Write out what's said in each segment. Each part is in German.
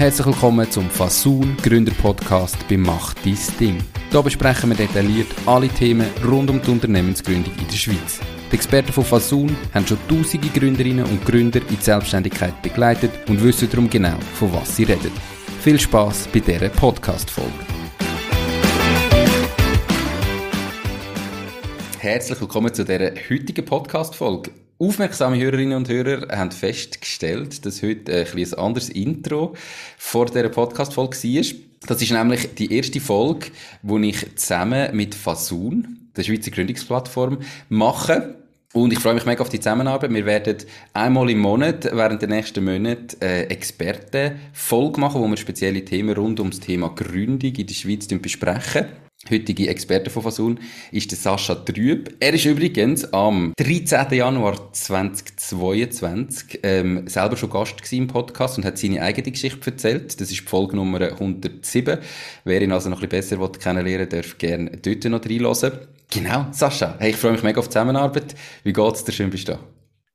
Herzlich willkommen zum Fasun Gründer Podcast bei Mach dein Ding. Hier besprechen wir detailliert alle Themen rund um die Unternehmensgründung in der Schweiz. Die Experten von Fasun haben schon tausende Gründerinnen und Gründer in die Selbstständigkeit begleitet und wissen darum genau, von was sie reden. Viel Spaß bei dieser Podcast-Folge. Herzlich willkommen zu dieser heutigen Podcast-Folge. Aufmerksame Hörerinnen und Hörer haben festgestellt, dass heute ein, ein anderes Intro vor dieser Podcast-Folge war. Das ist nämlich die erste Folge, die ich zusammen mit Fasun, der Schweizer Gründungsplattform, mache. Und ich freue mich mega auf die Zusammenarbeit. Wir werden einmal im Monat, während der nächsten Monate, äh, Experten-Folge machen, wo wir spezielle Themen rund ums Thema Gründung in der Schweiz besprechen heutige Experte von Fasun ist der Sascha Trüb. Er ist übrigens am 13. Januar 2022 ähm, selber schon Gast im Podcast und hat seine eigene Geschichte erzählt. Das ist die Folge Nummer 107. Wer ihn also noch ein bisschen besser kennenlernen will, darf gerne dort noch reinhören. Genau, Sascha. Hey, ich freue mich mega auf die Zusammenarbeit. Wie geht's dir? Schön bist du da.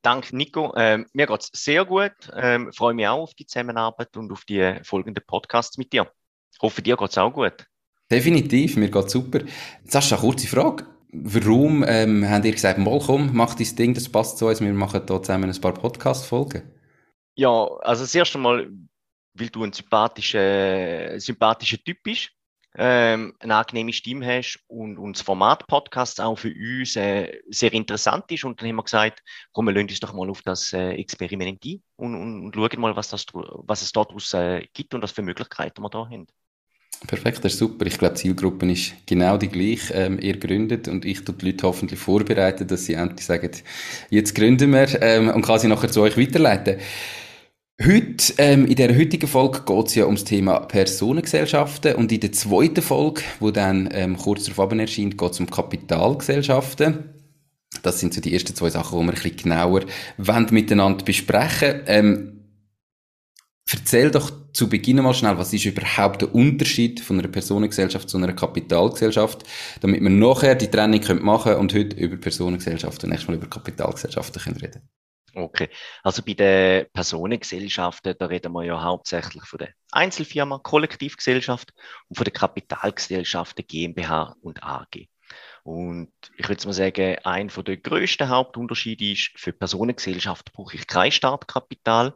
Danke, Nico. Ähm, mir geht's sehr gut. Ähm, freue mich auch auf die Zusammenarbeit und auf die folgenden Podcasts mit dir. Ich hoffe, dir geht's auch gut. Definitiv, mir geht super. Sascha, kurze Frage. Warum ähm, habt ihr gesagt, mal komm, mach dein Ding, das passt zu uns, wir machen hier zusammen ein paar Podcast-Folgen? Ja, also das erste Mal, weil du ein sympathischer, sympathischer Typ bist, ähm, eine angenehme Stimme hast und, und das Format Podcast auch für uns äh, sehr interessant ist. Und dann haben wir gesagt, komm, wir lassen uns doch mal auf das äh, Experiment ein und, und, und schauen mal, was, das, was es daraus äh, gibt und was für Möglichkeiten wir da haben. Perfekt, das ist super. Ich glaube, die Zielgruppe ist genau die gleiche. Ähm, ihr gründet und ich tue die Leute hoffentlich vorbereiten, dass sie endlich sagen, jetzt gründen wir ähm, und kann sie nachher zu euch weiterleiten. Heute, ähm, in der heutigen Folge geht es ja ums Thema Personengesellschaften und in der zweiten Folge, wo dann ähm, kurz darauf erscheint, geht es um Kapitalgesellschaften. Das sind so die ersten zwei Sachen, die wir ein bisschen genauer miteinander besprechen. Ähm, Erzähl doch zu Beginn mal schnell, was ist überhaupt der Unterschied von einer Personengesellschaft zu einer Kapitalgesellschaft, damit wir nachher die Trennung machen können und heute über Personengesellschaften und nächstes Mal über Kapitalgesellschaften können reden Okay, also bei den Personengesellschaften, da reden wir ja hauptsächlich von der Einzelfirma, Kollektivgesellschaft und von der Kapitalgesellschaften GmbH und AG. Und ich würde mal sagen, ein der größten Hauptunterschiede ist, für Personengesellschaft brauche ich kein Startkapital.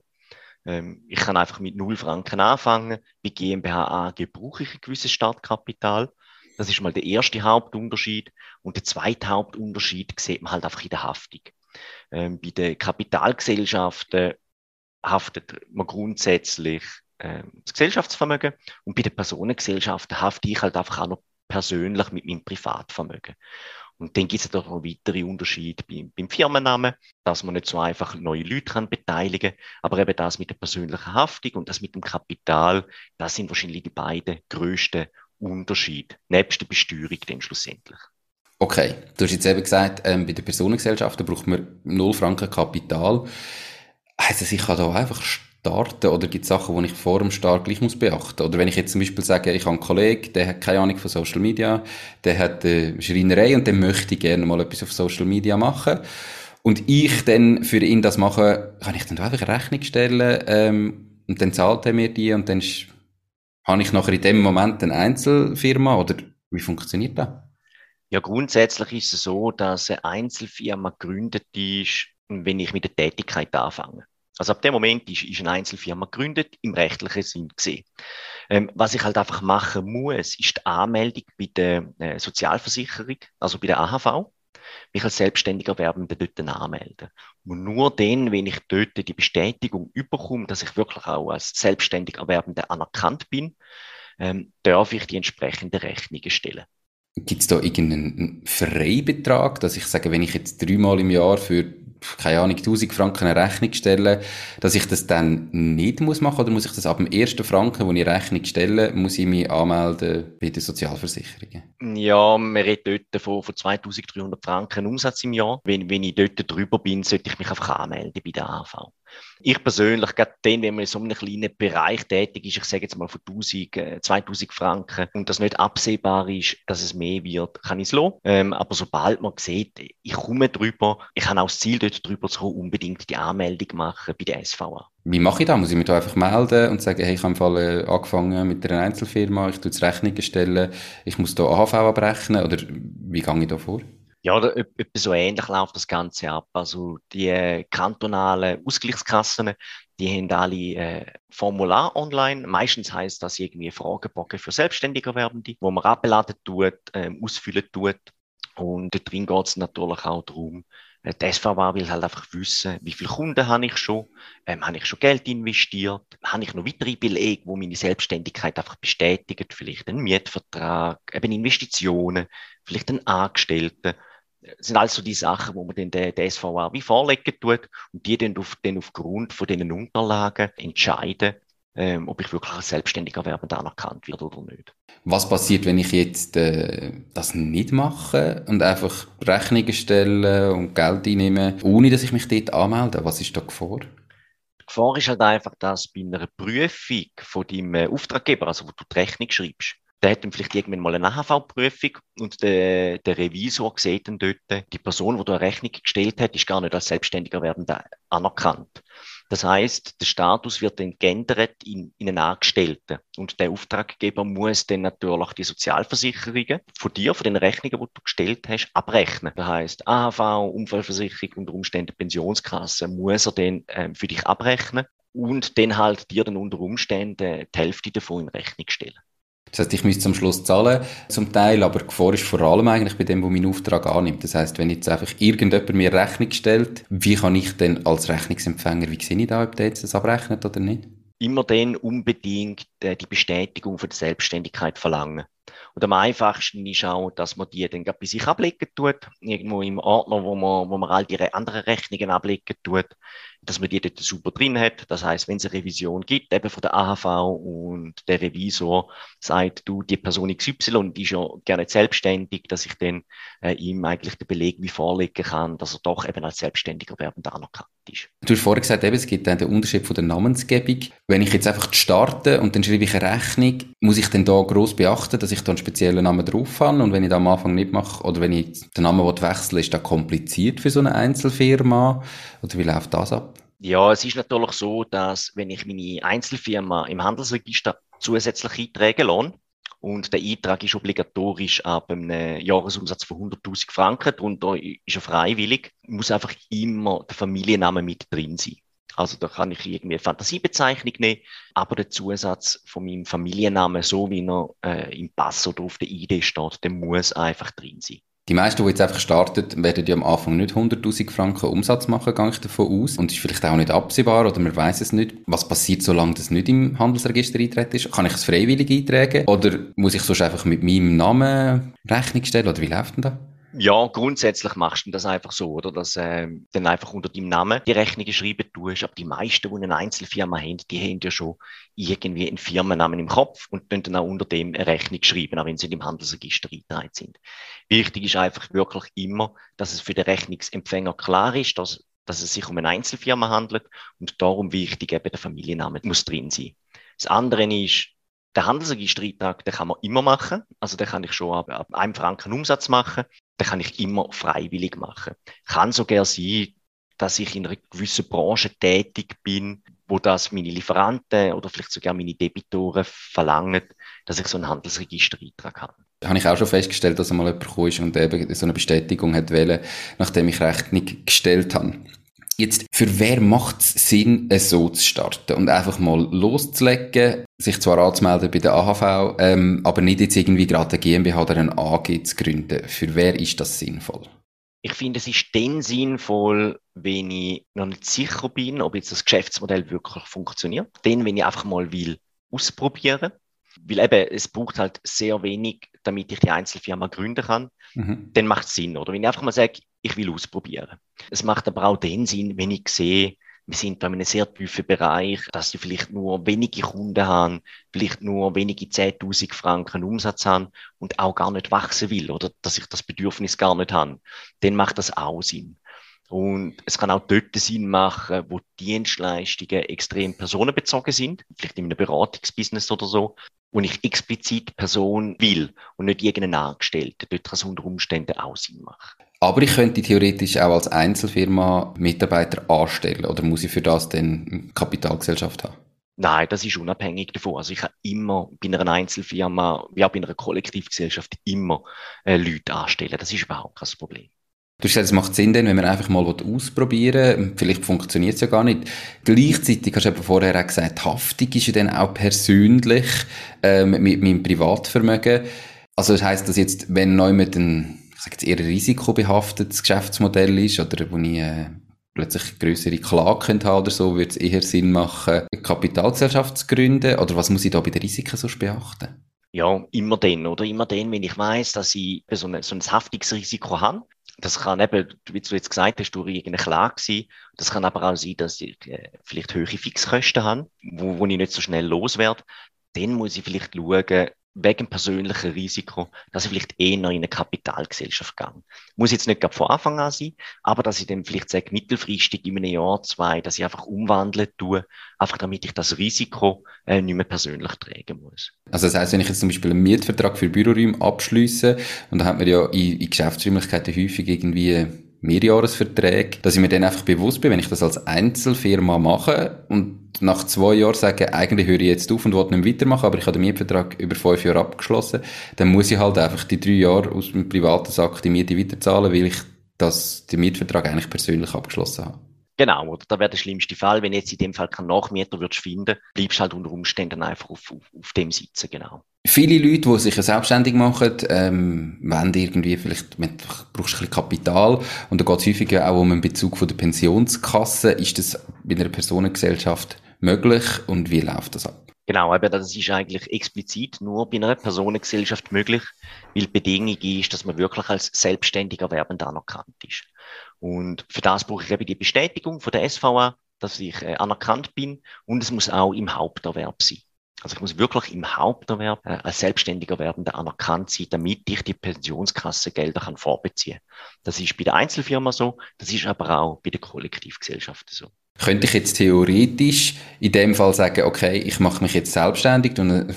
Ähm, ich kann einfach mit 0 Franken anfangen. Bei GmbH AG brauche ich ein gewisses Startkapital. Das ist mal der erste Hauptunterschied. Und der zweite Hauptunterschied sieht man halt einfach in der Haftung. Ähm, bei den Kapitalgesellschaften haftet man grundsätzlich ähm, das Gesellschaftsvermögen und bei den Personengesellschaften hafte ich halt einfach auch noch persönlich mit meinem Privatvermögen. Und dann gibt es noch weitere Unterschiede beim, beim Firmennamen, dass man nicht so einfach neue Leute kann beteiligen aber eben das mit der persönlichen Haftung und das mit dem Kapital, das sind wahrscheinlich die beiden größten Unterschiede, nebst der Besteuerung dann schlussendlich. Okay, du hast jetzt eben gesagt, ähm, bei der Personengesellschaft braucht man 0 Franken Kapital. Also ich kann da einfach starten oder gibt es Sachen, die ich vor dem Start gleich muss beachten Oder wenn ich jetzt zum Beispiel sage, ich habe einen Kollegen, der hat keine Ahnung von Social Media, der hat eine Schreinerei und der möchte gerne mal etwas auf Social Media machen und ich dann für ihn das mache, kann ich dann da einfach eine Rechnung stellen ähm, und dann zahlt er mir die und dann ist, habe ich nachher in dem Moment eine Einzelfirma oder wie funktioniert das? Ja, grundsätzlich ist es so, dass eine Einzelfirma gegründet ist, wenn ich mit der Tätigkeit anfange. Also ab dem Moment ist, ist eine Einzelfirma gegründet, im rechtlichen Sinn gesehen. Ähm, was ich halt einfach machen muss, ist die Anmeldung bei der äh, Sozialversicherung, also bei der AHV, mich als selbstständiger Werbender dort anmelden. Und nur dann, wenn ich dort die Bestätigung überkomme, dass ich wirklich auch als selbstständig Erwerbender anerkannt bin, ähm, darf ich die entsprechende Rechnungen stellen. Gibt es da irgendeinen Freibetrag, dass ich sage, wenn ich jetzt dreimal im Jahr für keine Ahnung, 1000 Franken eine Rechnung stelle, dass ich das dann nicht muss machen oder muss ich das ab dem ersten Franken, wo ich Rechnung stelle, muss ich mich anmelden bei den Sozialversicherungen? Ja, wir reden dort von, von 2300 Franken Umsatz im Jahr. Wenn, wenn ich dort drüber bin, sollte ich mich einfach anmelden bei der AV. Ich persönlich, gerade dann, wenn man in so einem kleinen Bereich tätig ist, ich sage jetzt mal von 1000, 2000 äh, Franken, und das nicht absehbar ist, dass es mehr wird, kann ich es lassen. Ähm, aber sobald man sieht, ich komme drüber, ich habe auch das Ziel, dort drüber zu kommen, unbedingt die Anmeldung machen bei der SVA. Wie mache ich das? Muss ich mich da einfach melden und sagen, hey, ich habe im Fall äh, angefangen mit einer Einzelfirma, ich tue Rechnungen stellen, ich muss da AHV abrechnen, oder wie gehe ich da vor? Ja, oder etwas so ähnlich läuft das Ganze ab. Also die äh, kantonalen Ausgleichskassen, die haben alle äh, Formular online. Meistens heißt das irgendwie Fragebogen für selbstständige Werbende, wo man abladen tut, ähm, ausfüllen tut. Und da drin geht es natürlich auch darum, äh, die SVA will halt einfach wissen, wie viele Kunden habe ich schon, ähm, habe ich schon Geld investiert, habe ich noch weitere Belege, wo meine Selbstständigkeit einfach bestätigen, vielleicht einen Mietvertrag, eben Investitionen, vielleicht einen Angestellten das sind also die Sachen, wo man dann der, der SVA wie vorlegen tut und die dann, auf, dann aufgrund von diesen Unterlagen entscheiden, ähm, ob ich wirklich als selbstständiger Werbender anerkannt werde oder nicht. Was passiert, wenn ich jetzt äh, das nicht mache und einfach Rechnungen stelle und Geld einnehme, ohne dass ich mich dort anmelde? Was ist da Gefahr? Die Gefahr ist halt einfach, dass bei einer Prüfung von deinem Auftraggeber, also wo du die Rechnung schreibst, der hat dann vielleicht irgendwann mal eine AHV-Prüfung und der, der Revisor sieht dann dort, die Person, die da eine Rechnung gestellt hat, ist gar nicht als Selbstständiger Werdender anerkannt. Das heißt, der Status wird dann geändert in, in einen Angestellten. Und der Auftraggeber muss dann natürlich die Sozialversicherungen von dir, von den Rechnungen, die du gestellt hast, abrechnen. Das heißt, AHV, Unfallversicherung, unter Umständen Pensionskasse, muss er dann ähm, für dich abrechnen und dann halt dir dann unter Umständen die Hälfte davon in Rechnung stellen. Das heißt, ich müsste am Schluss zahlen, zum Teil, aber die Gefahr ist vor allem eigentlich bei dem, wo meinen Auftrag annimmt. Das heißt, wenn jetzt einfach irgendjemand mir Rechnung stellt, wie kann ich denn als Rechnungsempfänger, wie sehe ich da, ob der jetzt das abrechnet oder nicht? Immer dann unbedingt äh, die Bestätigung für die Selbstständigkeit verlangen. Und am einfachsten ist auch, dass man die dann bei sich ablegen tut, irgendwo im Ordner, wo man, wo man all die anderen Rechnungen ablegen tut dass man die dort super drin hat. Das heißt, wenn es eine Revision gibt, eben von der AHV und der Revisor sagt, du, die Person XY, die ist ja gerne selbstständig, dass ich dann äh, ihm eigentlich den Beleg wie vorlegen kann, dass er doch eben als Selbstständiger Werbender anerkannt ist. Du hast vorhin gesagt, eben, es gibt dann den Unterschied von der Namensgebung. Wenn ich jetzt einfach starte und dann schreibe ich eine Rechnung, muss ich dann da gross beachten, dass ich da einen speziellen Namen drauf habe und wenn ich da am Anfang nicht mache oder wenn ich den Namen wechsle, ist das kompliziert für so eine Einzelfirma oder wie läuft das ab? Ja, es ist natürlich so, dass wenn ich meine Einzelfirma im Handelsregister zusätzlich eintragen lasse, und der Eintrag ist obligatorisch ab einem Jahresumsatz von 100.000 Franken, darunter ist er freiwillig, muss einfach immer der Familienname mit drin sein. Also da kann ich irgendwie eine Fantasiebezeichnung nehmen, aber der Zusatz von meinem Familiennamen, so wie er äh, im Pass oder auf der ID steht, der muss einfach drin sein. Die meisten, die jetzt einfach starten, werden ja am Anfang nicht 100.000 Franken Umsatz machen, gehe ich davon aus. Und ist vielleicht auch nicht absehbar oder man weiß es nicht. Was passiert, solange das nicht im Handelsregister eintreten ist? Kann ich es freiwillig eintragen? Oder muss ich sonst einfach mit meinem Namen Rechnung stellen? Oder wie läuft denn das? Ja, grundsätzlich machst du das einfach so, oder? Dass äh, dann einfach unter deinem Namen die Rechnung geschrieben tust. Aber die meisten, die eine Einzelfirma haben, die haben ja schon irgendwie einen Firmennamen im Kopf und dann auch unter dem eine Rechnung schreiben, auch wenn sie im Handelsregister eingetragen sind. Wichtig ist einfach wirklich immer, dass es für den Rechnungsempfänger klar ist, dass, dass es sich um eine Einzelfirma handelt und darum wichtig eben der Familienname muss drin sein. Das andere ist, der Handelsregistereintrag, den kann man immer machen. Also den kann ich schon ab, ab einem Franken Umsatz machen dann kann ich immer freiwillig machen. Kann sogar sein, dass ich in einer gewissen Branche tätig bin, wo das meine Lieferanten oder vielleicht sogar meine Debitoren verlangen, dass ich so einen Handelsregistereintrag habe. Da habe ich auch schon festgestellt, dass einmal jemand ist und eben so eine Bestätigung hat wollen, nachdem ich Rechnung gestellt habe. Jetzt, für wer macht es Sinn, so zu starten und einfach mal loszulegen, sich zwar anzumelden bei der AHV, ähm, aber nicht jetzt irgendwie gerade eine GmbH oder ein AG zu gründen. Für wer ist das sinnvoll? Ich finde, es ist dann sinnvoll, wenn ich noch nicht sicher bin, ob jetzt das Geschäftsmodell wirklich funktioniert. Dann, wenn ich einfach mal will ausprobieren. Weil eben, es braucht halt sehr wenig, damit ich die Einzelfirma gründen kann. Mhm. Dann macht es Sinn. Oder wenn ich einfach mal sage, ich will ausprobieren. Es macht aber auch den Sinn, wenn ich sehe, wir sind da in einem sehr tiefen Bereich, dass ich vielleicht nur wenige Kunden haben, vielleicht nur wenige 10.000 Franken Umsatz haben und auch gar nicht wachsen will oder dass ich das Bedürfnis gar nicht habe. Dann macht das auch Sinn. Und es kann auch dort Sinn machen, wo Dienstleistungen extrem personenbezogen sind, vielleicht in einem Beratungsbusiness oder so, wo ich explizit Person will und nicht irgendeinen Angestellten. Dort kann es unter Umständen auch Sinn machen. Aber ich könnte theoretisch auch als Einzelfirma Mitarbeiter anstellen oder muss ich für das dann Kapitalgesellschaft haben? Nein, das ist unabhängig davon. Also ich habe immer bei einer Einzelfirma, wie auch bei einer Kollektivgesellschaft, immer äh, Leute anstellen. Das ist überhaupt kein Problem. Du hast gesagt, es macht Sinn, denn, wenn man einfach mal ausprobieren will, vielleicht funktioniert es ja gar nicht. Gleichzeitig hast du eben vorher auch gesagt, Haftung ist ja dann auch persönlich ähm, mit meinem Privatvermögen. Also das heisst, dass jetzt, wenn neu mit ein, ich sage jetzt eher risikobehaftetes Geschäftsmodell ist oder wo ich äh, plötzlich größere Klage könnte haben oder so, würde es eher Sinn machen, eine Kapitalgesellschaft zu gründen? Oder was muss ich da bei den Risiken so beachten? Ja, immer dann, oder? Immer dann, wenn ich weiß, dass ich so, eine, so ein Haftungsrisiko habe. Das kann eben, wie du jetzt gesagt hast, durch irgendeine Klage sein. Das kann aber auch sein, dass ich äh, vielleicht höhere Fixkosten habe, wo, wo ich nicht so schnell loswerde. Dann muss ich vielleicht schauen, wegen persönlichen Risiko, dass ich vielleicht eher in eine Kapitalgesellschaft gehe. Muss jetzt nicht von Anfang an sein, aber dass ich dann vielleicht sage, mittelfristig in einem Jahr, zwei, dass ich einfach umwandeln tue, einfach damit ich das Risiko äh, nicht mehr persönlich tragen muss. Also das heißt, wenn ich jetzt zum Beispiel einen Mietvertrag für Büroräume abschließe, und da hat man ja in, in Geschäftsräumlichkeiten häufig irgendwie Mehrjahresverträge, dass ich mir dann einfach bewusst bin, wenn ich das als Einzelfirma mache und nach zwei Jahren sage, eigentlich höre ich jetzt auf und will nicht weitermachen, aber ich habe den Mietvertrag über fünf Jahre abgeschlossen, dann muss ich halt einfach die drei Jahre aus dem privaten Sack die Miete weiterzahlen, weil ich das, den Mietvertrag eigentlich persönlich abgeschlossen habe. Genau, oder da wäre der schlimmste Fall, wenn jetzt in dem Fall kein Nachmieter würdest finden, bleibst halt unter Umständen einfach auf, auf, auf dem sitzen, genau. Viele Leute, die sich selbstständig machen, ähm, wollen irgendwie, vielleicht brauchst du ein bisschen Kapital und da geht es häufig auch um einen Bezug von der Pensionskasse. Ist das bei einer Personengesellschaft möglich und wie läuft das ab? Genau, aber das ist eigentlich explizit nur bei einer Personengesellschaft möglich, weil die Bedingung ist, dass man wirklich als selbstständiger Werbender anerkannt ist. Und für das brauche ich eben die Bestätigung von der SVA, dass ich äh, anerkannt bin und es muss auch im Haupterwerb sein. Also ich muss wirklich im Haupterwerb äh, als selbstständiger Werbender anerkannt sein, damit ich die Pensionskassengelder kann vorbeziehen. Das ist bei der Einzelfirma so, das ist aber auch bei der Kollektivgesellschaft so. Könnte ich jetzt theoretisch in dem Fall sagen, okay, ich mache mich jetzt selbstständig und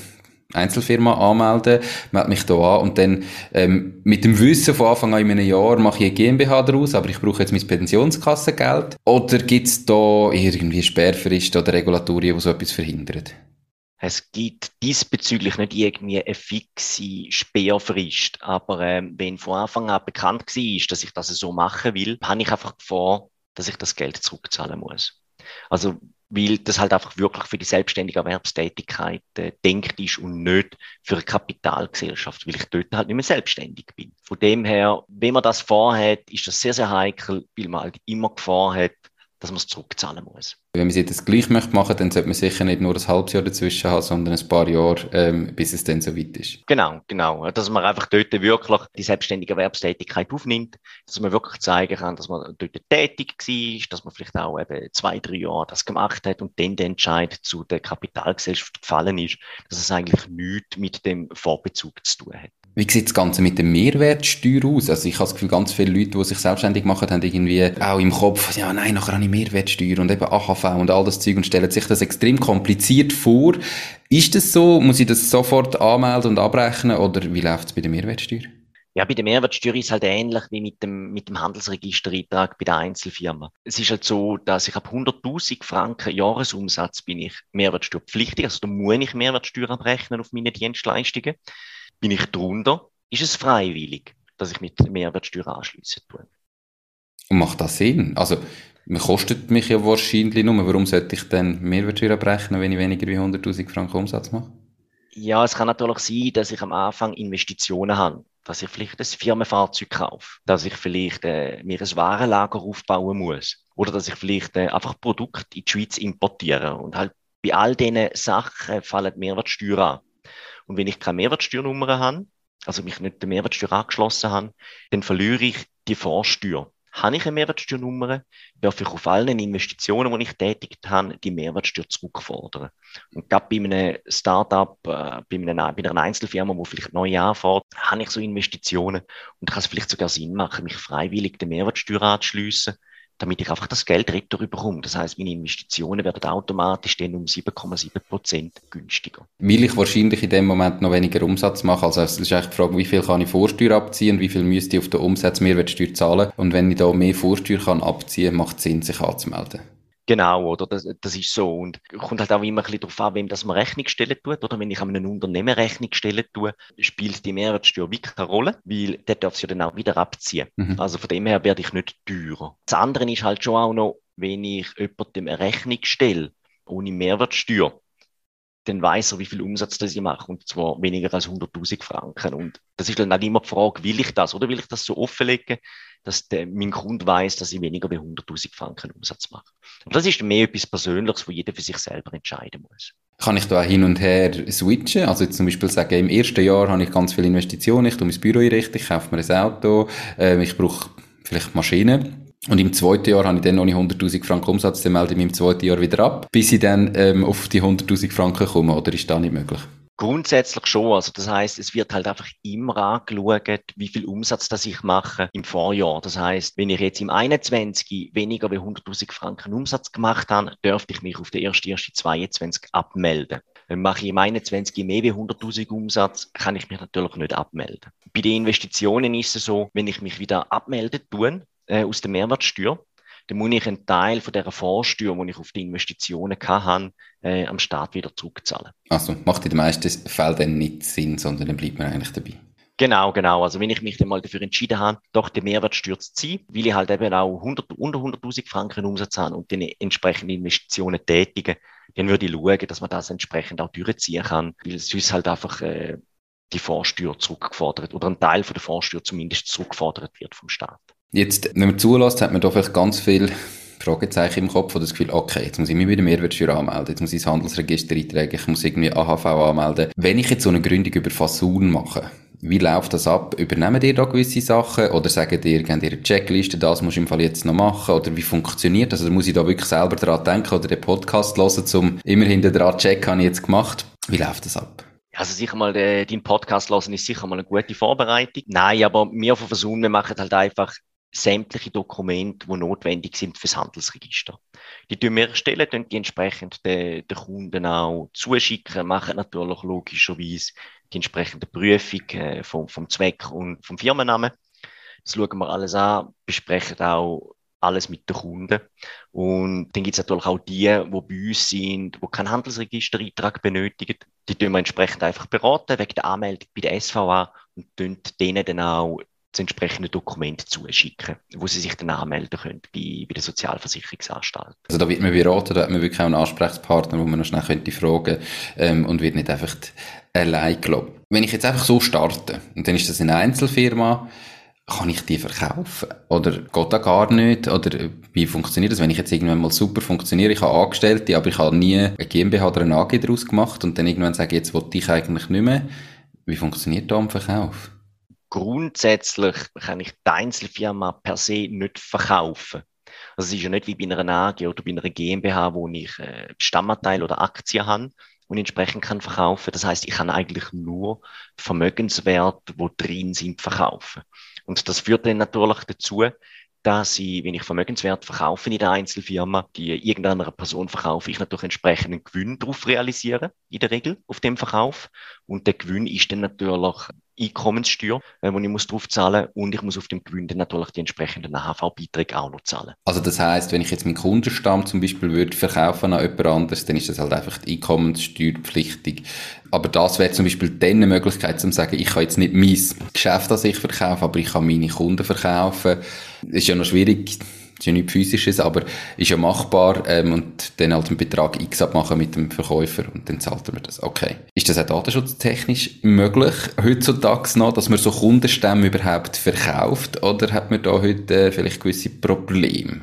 Einzelfirma anmelden, melde mich da an und dann ähm, mit dem Wissen von Anfang an in einem Jahr mache ich eine GmbH daraus, aber ich brauche jetzt mein Pensionskassengeld. Oder gibt es da irgendwie Sperrfristen oder Regulatorien, die so etwas verhindern? Es gibt diesbezüglich nicht irgendwie eine fixe Sperrfrist, aber ähm, wenn von Anfang an bekannt war, dass ich das so machen will, habe ich einfach vor, dass ich das Geld zurückzahlen muss. Also weil das halt einfach wirklich für die selbstständige Erwerbstätigkeit äh, denkt ist und nicht für eine Kapitalgesellschaft, weil ich dort halt nicht mehr selbstständig bin. Von dem her, wenn man das vorhat, ist das sehr, sehr heikel, weil man halt immer Gefahr hat, dass man es zurückzahlen muss. Wenn man sich das gleich möchte machen, dann sollte man sicher nicht nur ein halbes Jahr dazwischen haben, sondern ein paar Jahre, ähm, bis es dann so weit ist. Genau, genau. Dass man einfach dort wirklich die selbstständige Erwerbstätigkeit aufnimmt, dass man wirklich zeigen kann, dass man dort tätig war, dass man vielleicht auch eben zwei, drei Jahre das gemacht hat und dann der Entscheid zu der Kapitalgesellschaft gefallen ist, dass es eigentlich nichts mit dem Vorbezug zu tun hat. Wie sieht das Ganze mit der Mehrwertsteuer aus? Also ich habe das Gefühl, ganz viele Leute, die sich selbstständig machen, haben irgendwie auch im Kopf, ja nein, nachher habe ich Mehrwertsteuer und eben AHV und all das Zeug und stellen sich das extrem kompliziert vor. Ist das so? Muss ich das sofort anmelden und abrechnen oder wie läuft es bei der Mehrwertsteuer? Ja, bei der Mehrwertsteuer ist es halt ähnlich wie mit dem, mit dem Handelsregistereintrag bei der Einzelfirma. Es ist halt so, dass ich ab 100.000 Franken Jahresumsatz bin ich mehrwertsteuerpflichtig, also da muss ich Mehrwertsteuer abrechnen auf meine Dienstleistungen. Bin ich drunter, ist es freiwillig, dass ich mit Mehrwertsteuer anschliessen tue. Und macht das Sinn? Also, man kostet mich ja wahrscheinlich nur. Warum sollte ich dann Mehrwertsteuer abrechnen, wenn ich weniger wie 100.000 Franken Umsatz mache? Ja, es kann natürlich sein, dass ich am Anfang Investitionen habe. Dass ich vielleicht ein Firmenfahrzeug kaufe. Dass ich vielleicht äh, mir ein Warenlager aufbauen muss. Oder dass ich vielleicht äh, einfach Produkte in die Schweiz importiere. Und halt bei all diesen Sachen fallen Mehrwertsteuer an. Und wenn ich keine Mehrwertsteuernummer habe, also mich nicht der Mehrwertsteuer angeschlossen habe, dann verliere ich die Vorsteuer. Habe ich eine Mehrwertsteuernummer, darf ich auf allen Investitionen, die ich tätigt habe, die Mehrwertsteuer zurückfordern. Und gerade bei einem Startup, äh, bei, bei einer Einzelfirma, die vielleicht neu anfängt, habe ich so Investitionen und kann es vielleicht sogar Sinn machen, mich freiwillig der Mehrwertsteuer anzuschliessen, damit ich einfach das Geld retour bekomme. Das heißt, meine Investitionen werden automatisch dann um 7,7 Prozent günstiger. Will ich wahrscheinlich in dem Moment noch weniger Umsatz machen? Also es ist eigentlich die Frage, wie viel kann ich Vorsteuer abziehen wie viel müsste ich auf der Umsatzmehrwertsteuer zahlen? Und wenn ich da mehr Vorsteuer kann abziehen, macht es Sinn, sich anzumelden. Genau, oder? Das, das ist so. Und kommt halt auch immer ein bisschen darauf an, wem das man Rechnung stellen tut. Oder wenn ich einem Unternehmen Rechnung stellen tue, spielt die Mehrwertsteuer wirklich keine Rolle, weil der darf sie ja dann auch wieder abziehen. Mhm. Also von dem her werde ich nicht teurer. Das andere ist halt schon auch noch, wenn ich jemandem eine Rechnung stelle, ohne Mehrwertsteuer, dann weiß er, wie viel Umsatz das ich mache. Und zwar weniger als 100.000 Franken. Und das ist dann auch immer die Frage, will ich das oder will ich das so offenlegen, dass der, mein Kunde weiß, dass ich weniger als 100.000 Franken Umsatz mache. Und das ist mehr etwas Persönliches, wo jeder für sich selber entscheiden muss. Kann ich da hin und her switchen? Also jetzt zum Beispiel sagen, im ersten Jahr habe ich ganz viele Investitionen, ich tue mein Büro einrichten, ich kaufe mir ein Auto, äh, ich brauche vielleicht Maschinen und im zweiten Jahr habe ich dann noch nicht 100.000 Franken Umsatz, dann melde ich mich im zweiten Jahr wieder ab, bis ich dann ähm, auf die 100.000 Franken komme, oder ist das nicht möglich? Grundsätzlich schon. Also das heißt, es wird halt einfach immer angeschaut, wie viel Umsatz das ich mache im Vorjahr. Das heißt, wenn ich jetzt im 21 weniger wie 100.000 Franken Umsatz gemacht habe, dürfte ich mich auf der 1.1.22 abmelden. Mache ich im 21 mehr wie 100.000 Umsatz, kann ich mich natürlich nicht abmelden. Bei den Investitionen ist es so, wenn ich mich wieder abmelden tue, äh, aus der Mehrwertsteuer, dann muss ich einen Teil von dieser Vorsteuer, die ich auf die Investitionen hatte, äh, am Staat wieder zurückzahlen. Also macht in den meisten Fällen dann nicht Sinn, sondern dann bleibt man eigentlich dabei. Genau, genau. Also wenn ich mich dann mal dafür entschieden habe, doch die Mehrwertsteuer zu ziehen, weil ich halt eben auch 100, unter 100.000 Franken Umsatz habe und dann entsprechende Investitionen tätigen, dann würde ich schauen, dass man das entsprechend auch durchziehen kann, weil es sonst halt einfach äh, die Vorsteuer zurückgefordert oder ein Teil von der Vorsteuer zumindest zurückgefordert wird vom Staat. Jetzt, wenn man zulässt, hat man da vielleicht ganz viel Fragezeichen im Kopf oder das Gefühl, okay, jetzt muss ich mich wieder Mehrwertsteuer anmelden, jetzt muss ich das Handelsregister eintragen, ich muss irgendwie AHV anmelden. Wenn ich jetzt so eine Gründung über Fasun mache, wie läuft das ab? Übernehmen ihr da gewisse Sachen oder sagen ihr, gebt ihr eine Checkliste, das muss ich im Fall jetzt noch machen oder wie funktioniert das? Also muss ich da wirklich selber daran denken oder den Podcast hören, um immerhin daran zu checken, habe ich jetzt gemacht? Wie läuft das ab? Also sicher mal, äh, dein Podcast hören ist sicher mal eine gute Vorbereitung. Nein, aber wir von Fasun, wir machen halt einfach sämtliche Dokumente, die notwendig sind fürs Handelsregister. Die tun wir erstellen, tun die entsprechend den, den Kunden auch zuschicken, machen natürlich logischerweise die entsprechende Prüfung äh, vom, vom Zweck und vom Firmennamen. Das schauen wir alles an, besprechen auch alles mit den Kunden. Und dann gibt es natürlich auch die, die bei uns sind, die keinen Handelsregistereintrag benötigen. Die tun wir entsprechend einfach beraten wegen der Anmeldung bei der SVA und tun denen dann auch das entsprechende Dokument zuschicken, wo sie sich dann anmelden können bei, bei der Sozialversicherungsanstalt. Also da wird man beraten, da hat man wirklich auch einen Ansprechpartner, wo man noch schnell könnte fragen ähm, und wird nicht einfach allein gelassen. Wenn ich jetzt einfach so starte, und dann ist das eine Einzelfirma, kann ich die verkaufen? Oder geht das gar nicht? Oder wie funktioniert das, wenn ich jetzt irgendwann mal super funktioniere? Ich habe Angestellte, aber ich habe nie eine GmbH oder eine AG daraus gemacht und dann irgendwann sage jetzt will ich eigentlich nicht mehr. Wie funktioniert da am Verkauf? Grundsätzlich kann ich die Einzelfirma per se nicht verkaufen. Also es ist ja nicht wie bei einer AG oder bei einer GmbH, wo ich äh, Stammanteil oder Aktien habe und entsprechend kann verkaufen. Das heißt, ich kann eigentlich nur Vermögenswerte, wo drin sind, verkaufen. Und das führt dann natürlich dazu, dass ich, wenn ich Vermögenswert verkaufe in der Einzelfirma, die irgendeiner Person verkaufe, ich natürlich entsprechenden Gewinn darauf realisiere, in der Regel, auf dem Verkauf. Und der Gewinn ist dann natürlich Einkommenssteuer, äh, wo ich muss drauf zahlen und ich muss auf dem Gewinn natürlich die entsprechenden AHV-Beiträge auch noch zahlen. Also das heißt, wenn ich jetzt meinen Kundenstamm zum Beispiel würde verkaufen an jemand anderes, dann ist das halt einfach Einkommenssteuerpflichtig. Aber das wäre zum Beispiel dann eine Möglichkeit, zu sagen, ich kann jetzt nicht mein Geschäft, das ich verkaufe, aber ich kann meine Kunden verkaufen. Ist ja noch schwierig, ist ja nichts Physisches, aber ist ja machbar ähm, und dann halt einen Betrag X abmachen mit dem Verkäufer und dann zahlt er mir das. Okay. Ist das auch datenschutztechnisch möglich heutzutage noch, dass man so Kundenstämme überhaupt verkauft oder hat man da heute äh, vielleicht gewisse Probleme?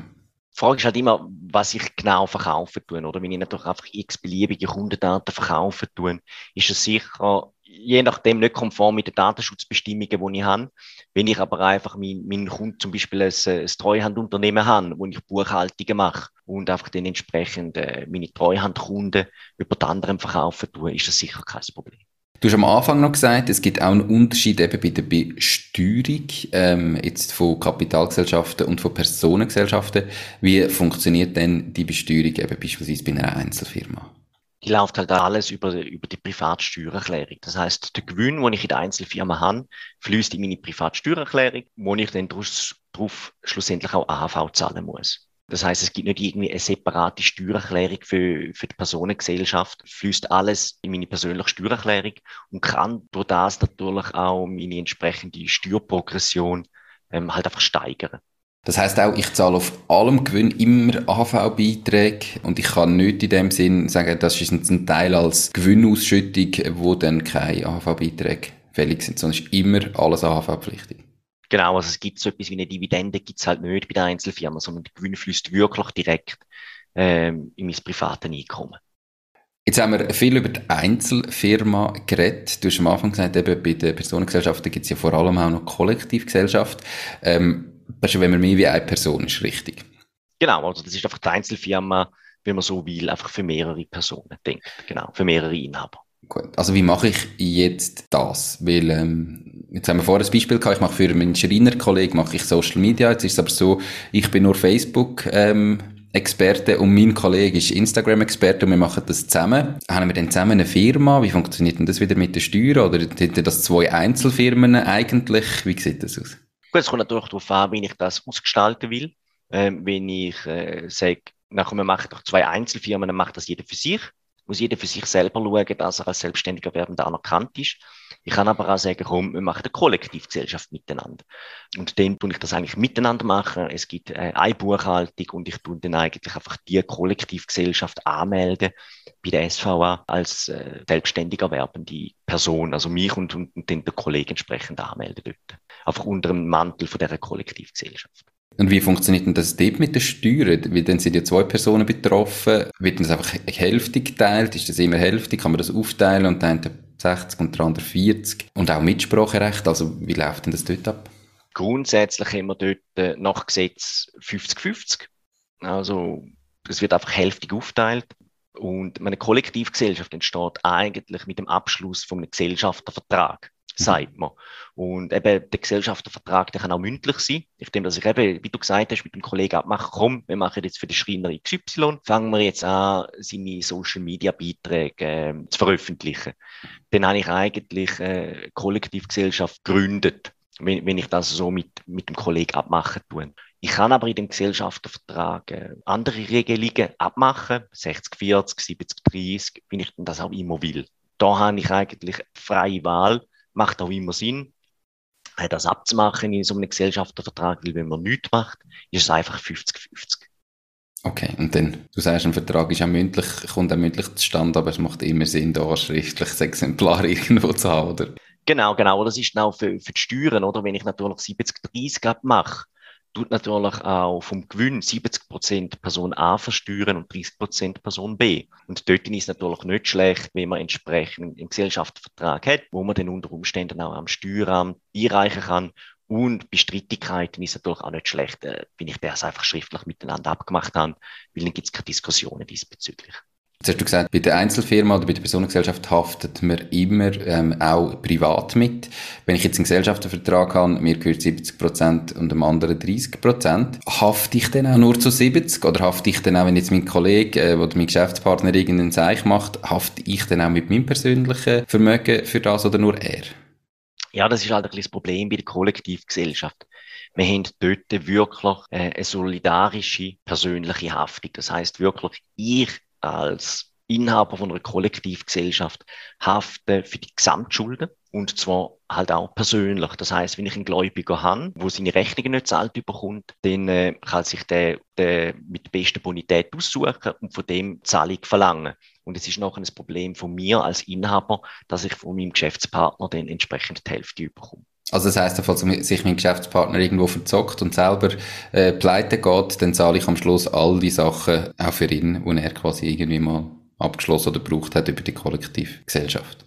Die Frage ist halt immer, was ich genau verkaufen tue. Oder wenn ich natürlich einfach x beliebige Kundendaten verkaufen tue, ist es sicher je nachdem nicht konform mit den Datenschutzbestimmungen, die ich habe. Wenn ich aber einfach meinen mein Kunden zum Beispiel ein, ein Treuhandunternehmen habe, wo ich Buchhaltungen mache und einfach dann entsprechend äh, meine Treuhandkunden über die anderen verkaufen tue, ist das sicher kein Problem. Du hast am Anfang noch gesagt, es gibt auch einen Unterschied eben bei der Besteuerung ähm, jetzt von Kapitalgesellschaften und von Personengesellschaften. Wie funktioniert denn die Besteuerung eben beispielsweise bei einer Einzelfirma? Die läuft halt alles über, über die Privatsteuererklärung. Das heißt, der Gewinn, den ich in der Einzelfirma habe, fließt in meine Privatsteuererklärung, wo ich dann darauf schlussendlich auch AHV zahlen muss. Das heißt, es gibt nicht irgendwie eine separate Steuererklärung für, für die Personengesellschaft. Fließt alles in meine persönliche Steuererklärung und kann durch das natürlich auch meine entsprechende Steuerprogression ähm, halt einfach steigern. Das heißt auch, ich zahle auf allem Gewinn immer AHV-Beiträge und ich kann nicht in dem Sinn sagen, das ist ein Teil als Gewinnausschüttung, wo dann keine AHV-Beiträge fällig sind, sondern es ist immer alles AHV-pflichtig. Genau, also es gibt so etwas wie eine Dividende, gibt es halt nicht bei der Einzelfirma, sondern der Gewinn fließt wirklich direkt ähm, in mein privates Einkommen. Jetzt haben wir viel über die Einzelfirma geredet. Du hast am Anfang gesagt, eben bei den Personengesellschaften gibt es ja vor allem auch noch Kollektivgesellschaft. Ähm, wenn man mehr wie eine Person ist, richtig? Genau, also das ist einfach die Einzelfirma, wenn man so will, einfach für mehrere Personen denkt. Genau, für mehrere Inhaber. Gut. Also wie mache ich jetzt das? Weil, ähm, jetzt haben wir vorher ein Beispiel gehabt, ich mache für meinen Schreinerkollegen mache ich Social Media. Jetzt ist es aber so, ich bin nur Facebook, ähm, Experte und mein Kollege ist Instagram-Experte und wir machen das zusammen. Haben wir dann zusammen eine Firma? Wie funktioniert denn das wieder mit der Steuer? Oder sind das zwei Einzelfirmen eigentlich? Wie sieht das aus? Gut, es kommt natürlich darauf an, wie ich das ausgestalten will. Ähm, wenn ich äh, sage, nachher wir machen doch zwei Einzelfirmen, dann macht das jeder für sich muss jeder für sich selber schauen, dass er als selbstständiger Werbender anerkannt ist. Ich kann aber auch sagen, komm, wir machen eine Kollektivgesellschaft miteinander. Und dann tue ich das eigentlich miteinander machen. Es gibt äh, eine Buchhaltung und ich tue dann eigentlich einfach die Kollektivgesellschaft anmelden bei der SVA als äh, selbstständiger werbende Person, also mich und, und, und dann der Kollege entsprechend anmelden dort. Einfach unter dem Mantel von dieser Kollektivgesellschaft. Und wie funktioniert denn das dort mit den Steuern? Weil dann sind ja zwei Personen betroffen. Wird das einfach hälftig geteilt? Ist das immer hälftig? Kann man das aufteilen und dann 60 und der andere 40? Und auch Mitspracherecht? Also wie läuft denn das dort ab? Grundsätzlich haben wir dort äh, nach Gesetz 50-50. Also es wird einfach hälftig aufteilt. Und meine Kollektivgesellschaft entsteht eigentlich mit dem Abschluss von einem Gesellschaftervertrag sagt man. Und eben der Gesellschaftervertrag, der kann auch mündlich sein. Ich denke, dass ich eben, wie du gesagt hast, mit dem Kollegen abmache, komm, wir machen jetzt für den Schreiner XY, fangen wir jetzt an, seine Social Media Beiträge äh, zu veröffentlichen. Dann habe ich eigentlich äh, Kollektivgesellschaft gegründet, wenn, wenn ich das so mit, mit dem Kollegen abmachen tue. Ich kann aber in dem Gesellschaftervertrag äh, andere Regelungen abmachen, 60, 40, 70, 30, wenn ich das auch immer will. Da habe ich eigentlich freie Wahl macht auch immer Sinn, äh, das abzumachen in so einem Gesellschaftervertrag, weil wenn man nichts macht, ist es einfach 50-50. Okay, und dann, du sagst, ein Vertrag ist auch mündlich, kommt auch mündlich zustande, aber es macht immer Sinn, da schriftlich das Exemplar irgendwo zu haben, oder? Genau, genau. Das ist auch für, für die Steuern, oder? Wenn ich natürlich 70-30 mache, tut natürlich auch vom Gewinn 70% Person A versteuern und 30% Person B. Und dort ist es natürlich nicht schlecht, wenn man entsprechend einen Gesellschaftsvertrag hat, wo man dann unter Umständen auch am Steueramt einreichen kann. Und bei Streitigkeiten ist natürlich auch nicht schlecht, äh, wenn ich das einfach schriftlich miteinander abgemacht habe, weil dann gibt es keine Diskussionen diesbezüglich. Jetzt hast du gesagt, bei der Einzelfirma oder bei der Personengesellschaft haftet man immer ähm, auch privat mit. Wenn ich jetzt einen Gesellschaftervertrag habe, mir gehört 70 Prozent und dem anderen 30 Prozent, hafte ich dann auch nur zu 70? Oder hafte ich dann auch, wenn jetzt mein Kollege äh, oder mein Geschäftspartner irgendeinen Zeich macht, hafte ich dann auch mit meinem persönlichen Vermögen für das oder nur er? Ja, das ist halt ein das Problem bei der Kollektivgesellschaft. Wir haben dort wirklich äh, eine solidarische persönliche Haftung. Das heißt wirklich, ich als Inhaber von einer Kollektivgesellschaft haften für die Gesamtschulden und zwar halt auch persönlich. Das heißt, wenn ich einen Gläubiger habe, wo seine Rechnungen nicht zahlt bekommt, dann äh, kann sich der, der mit der besten Bonität aussuchen und von dem Zahlung verlangen. Und es ist nachher ein Problem von mir als Inhaber, dass ich von meinem Geschäftspartner dann entsprechend die Hälfte bekomme. Also das heisst, falls sich mein Geschäftspartner irgendwo verzockt und selber äh, pleite geht, dann zahle ich am Schluss all die Sachen auch für ihn, die er quasi irgendwie mal abgeschlossen oder gebraucht hat über die Kollektivgesellschaft.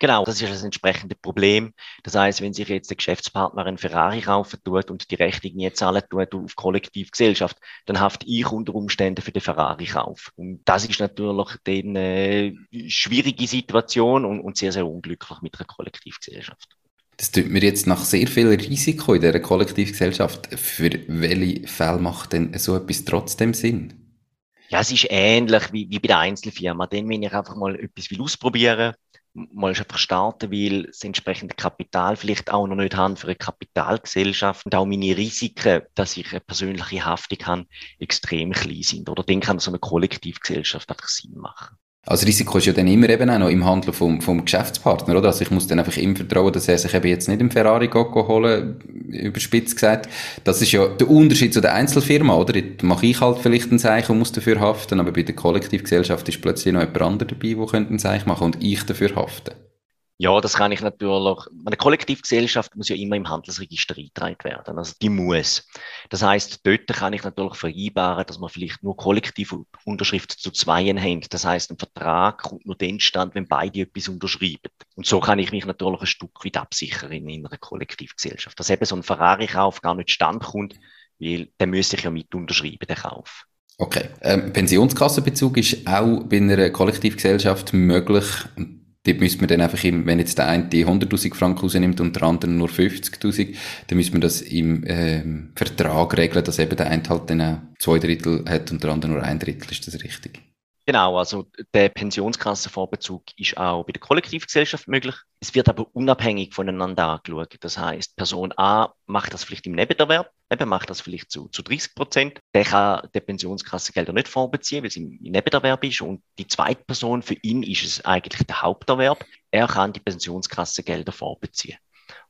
Genau, das ist das entsprechende Problem. Das heißt, wenn sich jetzt der Geschäftspartner einen Ferrari kaufen tut und die Rechnung nie zahlen tut auf Kollektivgesellschaft, dann hafte ich unter Umständen für den Ferrari-Kauf. Und das ist natürlich eine schwierige Situation und, und sehr, sehr unglücklich mit einer Kollektivgesellschaft. Das tut mir jetzt nach sehr viel Risiko in dieser Kollektivgesellschaft. Für welche Fälle macht denn so etwas trotzdem Sinn? Ja, es ist ähnlich wie, wie bei der Einzelfirma. Dann, wenn ich einfach mal etwas will ausprobieren mal einfach starten will, das entsprechende Kapital vielleicht auch noch nicht haben für eine Kapitalgesellschaft und auch meine Risiken, dass ich eine persönliche Haftung habe, extrem klein sind. Oder dann kann so eine Kollektivgesellschaft einfach Sinn machen. Also Risiko ist ja dann immer eben auch noch im Handel vom, vom Geschäftspartner, oder? Also ich muss dann einfach ihm vertrauen, dass er sich eben jetzt nicht im Ferrari holen, überspitzt gesagt. Das ist ja der Unterschied zu der Einzelfirma, oder? Jetzt mache ich halt vielleicht ein Zeichen und muss dafür haften, aber bei der Kollektivgesellschaft ist plötzlich noch jemand anderes dabei, der ein Zeichen machen und ich dafür haften. Ja, das kann ich natürlich. Eine Kollektivgesellschaft muss ja immer im Handelsregister eingetragen werden. Also die muss. Das heißt, dort kann ich natürlich vereinbaren, dass man vielleicht nur kollektive Unterschrift zu zweien haben. Das heißt, ein Vertrag kommt nur dann stand, wenn beide etwas unterschreiben. Und so kann ich mich natürlich ein Stück weit absichern in einer Kollektivgesellschaft. Dass eben so ein Ferrari-Kauf gar nicht standkommt, weil der müsste ich ja mit unterschreiben, den Kauf. Okay. Ähm, Pensionskassenbezug ist auch bei einer Kollektivgesellschaft möglich dort müsste man dann einfach, im, wenn jetzt der eine die 100.000 Franken rausnimmt und der andere nur 50.000, dann müsste man das im ähm, Vertrag regeln, dass eben der eine halt dann zwei Drittel hat und der andere nur ein Drittel. Ist das richtig? Genau, also der Pensionskassenvorbezug ist auch bei der Kollektivgesellschaft möglich. Es wird aber unabhängig voneinander angeschaut. Das heißt, Person A macht das vielleicht im Nebenerwerb, eben macht das vielleicht zu, zu 30 Prozent. Der kann der Pensionskassengelder nicht vorbeziehen, weil es im Nebenerwerb ist. Und die zweite Person, für ihn ist es eigentlich der Haupterwerb. Er kann die Pensionskassengelder vorbeziehen.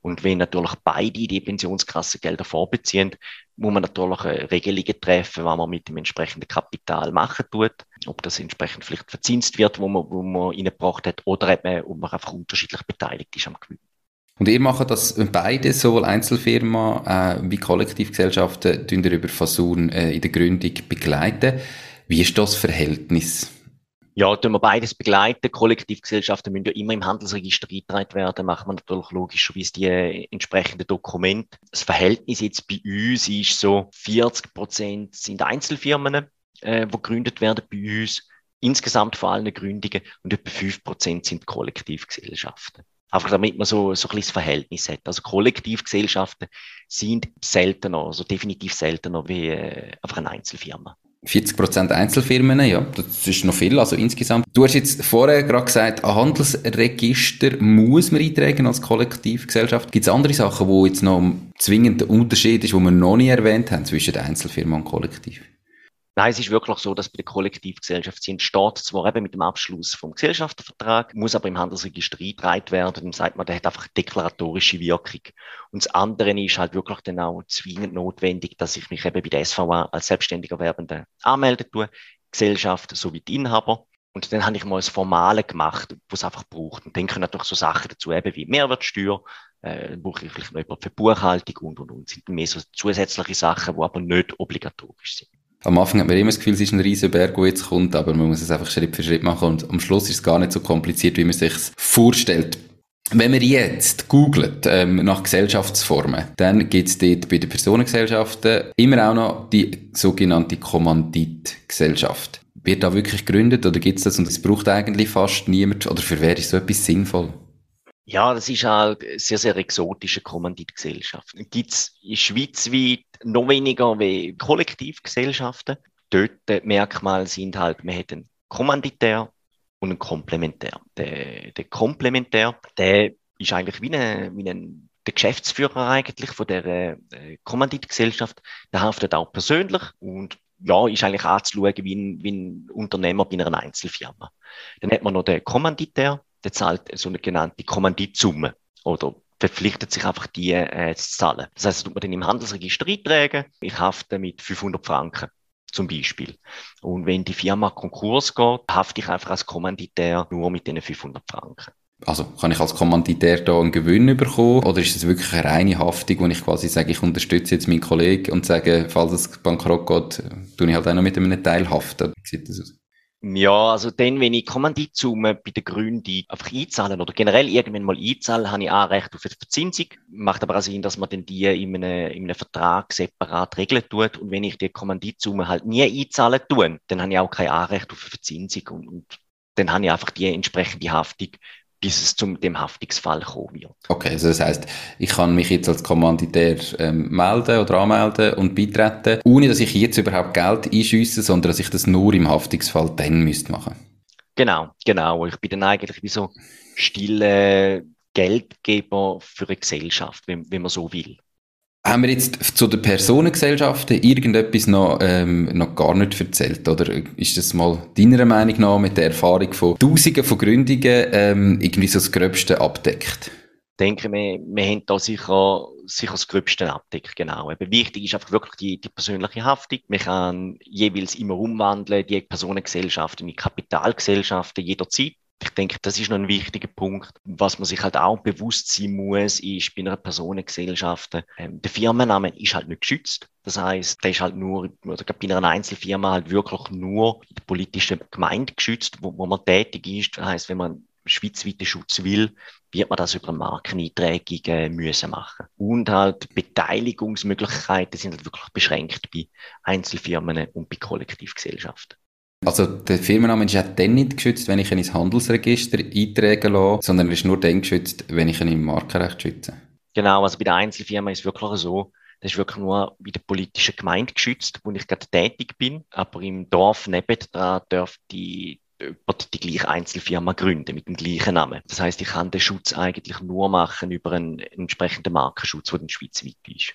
Und wenn natürlich beide die Pensionskassengelder vorbeziehen, muss man natürlich äh, Regelungen treffen, was man mit dem entsprechenden Kapital machen tut. Ob das entsprechend vielleicht verzinst wird, wo man, wo man reingebracht hat, oder ob man, ob man einfach unterschiedlich beteiligt ist am Gewinn. Und ihr macht das beide, sowohl Einzelfirma äh, wie Kollektivgesellschaften, über Fasun äh, in der Gründung begleiten. Wie ist das Verhältnis? Ja, tun wir beides begleiten. Kollektivgesellschaften müssen ja immer im Handelsregister eingetragen werden. Machen wir natürlich logischerweise die äh, entsprechenden Dokumente. Das Verhältnis jetzt bei uns ist so, 40 Prozent sind Einzelfirmen, äh, die gegründet werden bei uns. Insgesamt vor allen Gründungen und etwa 5 Prozent sind Kollektivgesellschaften. Einfach damit man so, so ein das Verhältnis hat. Also Kollektivgesellschaften sind seltener, also definitiv seltener wie äh, einfach eine Einzelfirma. 40% Einzelfirmen, ja, das ist noch viel, also insgesamt. Du hast jetzt vorher gerade gesagt, ein Handelsregister muss man eintragen als Kollektivgesellschaft. Gibt es andere Sachen, wo jetzt noch zwingend der Unterschied ist, wo wir noch nie erwähnt haben zwischen der Einzelfirma und Kollektiv? Nein, es ist wirklich so, dass bei der Kollektivgesellschaft sind steht zwar eben mit dem Abschluss vom Gesellschaftervertrag, muss aber im Handelsregister eingetragen werden. Dann sagt man, der hat einfach deklaratorische Wirkung. Und das andere ist halt wirklich dann auch zwingend notwendig, dass ich mich eben bei der SVA als selbstständiger Werbender anmelden tue, Gesellschaft sowie die Inhaber. Und dann habe ich mal das Formale gemacht, was es einfach braucht. Und dann können natürlich so Sachen dazu eben wie Mehrwertsteuer, äh, brauche ich vielleicht noch jemand für Buchhaltung und, und, und. sind mehr so zusätzliche Sachen, die aber nicht obligatorisch sind. Am Anfang hat man immer das Gefühl, es ist ein riesiger Berg, der jetzt kommt, aber man muss es einfach Schritt für Schritt machen und am Schluss ist es gar nicht so kompliziert, wie man sich vorstellt. Wenn man jetzt googelt ähm, nach Gesellschaftsformen, dann gibt es dort bei den Personengesellschaften immer auch noch die sogenannte Kommanditgesellschaft. Wird da wirklich gegründet oder gibt es das und es braucht eigentlich fast niemand oder für wer ist so etwas sinnvoll? Ja, das ist halt eine sehr, sehr exotische Kommanditgesellschaft. Gibt es schweizweit noch weniger wie Kollektivgesellschaften. Dort die Merkmale sind halt, man hat einen Kommanditär und einen Komplementär. Der, der Komplementär, der ist eigentlich wie, eine, wie ein, der Geschäftsführer eigentlich von der äh, Kommanditgesellschaft. Der haftet auch persönlich und ja, ist eigentlich anzuschauen wie ein, wie ein Unternehmer bei einer Einzelfirma. Dann hat man noch den Kommanditär, der zahlt so eine genannte Kommanditsumme oder verpflichtet sich einfach, die äh, zu zahlen. Das heißt, das tut man dann im Handelsregister eintragen. Ich hafte mit 500 Franken zum Beispiel. Und wenn die Firma Konkurs geht, hafte ich einfach als Kommanditär nur mit diesen 500 Franken. Also kann ich als Kommanditär da einen Gewinn bekommen oder ist es wirklich eine reine Haftung, wo ich quasi sage, ich unterstütze jetzt meinen Kollegen und sage, falls es bankrott geht, tue ich halt auch noch mit einem Teil haften? Wie sieht das aus? Ja, also dann, wenn ich Kommanditsumme bei der Gründung einfach einzahlen oder generell irgendwann mal einzahlen, habe ich auch Recht auf eine Verzinsung. Macht aber auch Sinn, dass man dann die in einem, in einem Vertrag separat regeln tut. Und wenn ich die Kommanditsumme halt nie einzahlen tue, dann habe ich auch kein Anrecht auf eine Verzinsung und, und dann habe ich einfach die entsprechende Haftung bis es zum dem Haftungsfall kommen wird. Okay, also das heißt, ich kann mich jetzt als Kommanditär ähm, melden oder anmelden und beitreten, ohne dass ich jetzt überhaupt Geld einschüsse, sondern dass ich das nur im Haftungsfall dann müsste machen. Genau, genau. Ich bin dann eigentlich wie so stille Geldgeber für eine Gesellschaft, wenn, wenn man so will. Haben wir jetzt zu den Personengesellschaften irgendetwas noch, ähm, noch gar nicht erzählt? Oder ist das mal deiner Meinung nach mit der Erfahrung von Tausenden von Gründungen ähm, irgendwie so das Gröbste abdeckt? Ich denke, wir, wir haben da sicher, sicher das Gröbste abdeckt, genau. Eben wichtig ist einfach wirklich die, die persönliche Haftung. Man kann jeweils immer umwandeln, die Personengesellschaften in Kapitalgesellschaften jederzeit ich denke, das ist noch ein wichtiger Punkt. Was man sich halt auch bewusst sein muss, ist bei einer Personengesellschaft, ähm, der Firmenname ist halt nicht geschützt. Das heißt, der ist halt nur, oder bei einer Einzelfirma halt wirklich nur in der politischen Gemeinde geschützt, wo, wo man tätig ist. Das heißt, wenn man schweizweiten Schutz will, wird man das über Markeneinträge müssen machen. Und halt Beteiligungsmöglichkeiten sind halt wirklich beschränkt bei Einzelfirmen und bei Kollektivgesellschaften. Also der Firmenname ist ja dann nicht geschützt, wenn ich ihn ins Handelsregister eintragen lasse, sondern er ist nur dann geschützt, wenn ich ihn im Markenrecht schütze. Genau, also bei der Einzelfirma ist es wirklich so, das ist wirklich nur bei der politischen Gemeinde geschützt, wo ich gerade tätig bin. Aber im Dorf nebendran darf die, die gleiche Einzelfirma gründen mit dem gleichen Namen. Das heißt, ich kann den Schutz eigentlich nur machen über einen entsprechenden Markenschutz, der dann schweizweit ist.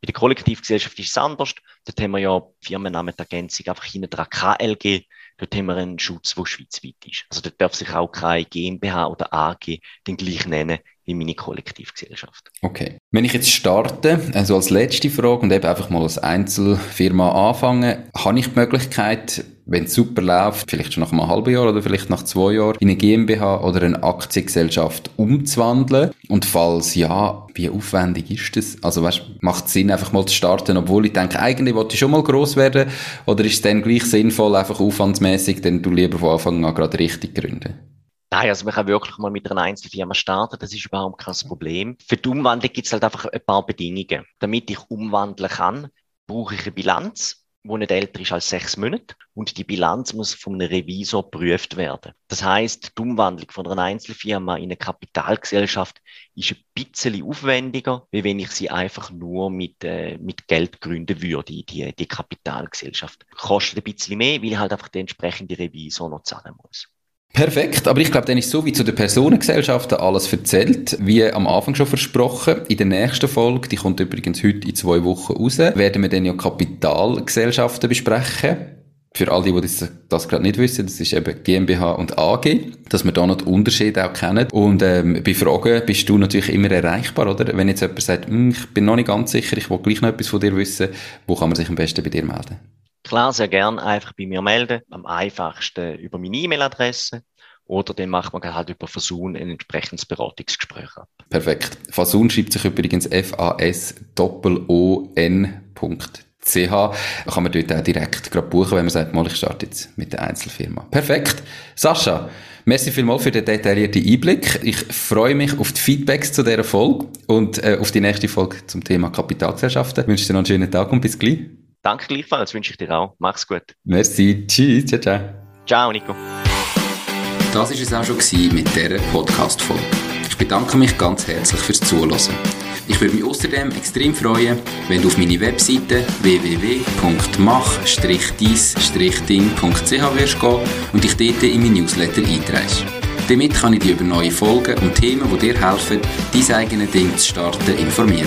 Bei der Kollektivgesellschaft ist es anders. Dort haben wir ja Firmennamen Ergänzung einfach hinten dran KLG. Dort haben wir einen Schutz, der schweizweit ist. Also dort darf sich auch kein GmbH oder AG den gleich nennen wie meine Kollektivgesellschaft. Okay. Wenn ich jetzt starte, also als letzte Frage und eben einfach mal als Einzelfirma anfange, habe ich die Möglichkeit, wenn es super läuft, vielleicht schon nach einem halben Jahr oder vielleicht nach zwei Jahren, in eine GmbH oder eine Aktiengesellschaft umzuwandeln? Und falls ja, wie aufwendig ist das? Also weißt, macht es Sinn, einfach mal zu starten, obwohl ich denke, eigentlich wollte ich schon mal groß werden? Oder ist es dann gleich sinnvoll, einfach aufwandsmäßig, denn du lieber von Anfang an gerade richtig gründen? Nein, also man kann wirklich mal mit einer Einzelfirma starten, das ist überhaupt kein Problem. Für die Umwandlung gibt es halt einfach ein paar Bedingungen. Damit ich umwandeln kann, brauche ich eine Bilanz, die nicht älter ist als sechs Monate und die Bilanz muss einem Revisor geprüft werden. Das heißt, die Umwandlung von einer Einzelfirma in eine Kapitalgesellschaft ist ein bisschen aufwendiger, wie wenn ich sie einfach nur mit, äh, mit Geld gründen würde, die, die Kapitalgesellschaft. Kostet ein bisschen mehr, weil ich halt einfach den entsprechenden Revisor noch zahlen muss. Perfekt, aber ich glaube, dann ist so wie zu den Personengesellschaften alles erzählt, wie am Anfang schon versprochen. In der nächsten Folge, die kommt übrigens heute in zwei Wochen raus, werden wir dann ja Kapitalgesellschaften besprechen. Für all die, die das, gerade nicht wissen, das ist eben GmbH und AG, dass wir da noch die Unterschiede auch kennen. Und ähm, bei Fragen bist du natürlich immer erreichbar, oder? Wenn jetzt jemand sagt, hm, ich bin noch nicht ganz sicher, ich will gleich noch etwas von dir wissen, wo kann man sich am besten bei dir melden? Klar, sehr gern einfach bei mir melden. Am einfachsten über meine E-Mail-Adresse. Oder dann macht man halt über Fasun ein entsprechendes Beratungsgespräch ab. Perfekt. Fasun schreibt sich übrigens F-A-S-O-N.ch. Kann man dort auch direkt gerade buchen, wenn man sagt, mal, ich starte jetzt mit der Einzelfirma. Perfekt. Sascha, merci vielmals für den detaillierten Einblick. Ich freue mich auf die Feedbacks zu dieser Folge und äh, auf die nächste Folge zum Thema Kapitalgesellschaften. Ich wünsche dir noch einen schönen Tag und bis gleich. Danke gleichfalls, wünsche ich dir auch. Mach's gut. Merci. Tschüss. Ciao, ciao. Ciao, Nico. Das war es auch schon mit dieser Podcast-Folge. Ich bedanke mich ganz herzlich fürs Zuhören. Ich würde mich außerdem extrem freuen, wenn du auf meine Webseite www.mach-dies-ding.ch wirst gehen und dich dort in mein Newsletter einträgst. Damit kann ich dich über neue Folgen und Themen, die dir helfen, dein eigenes Ding zu starten, informieren.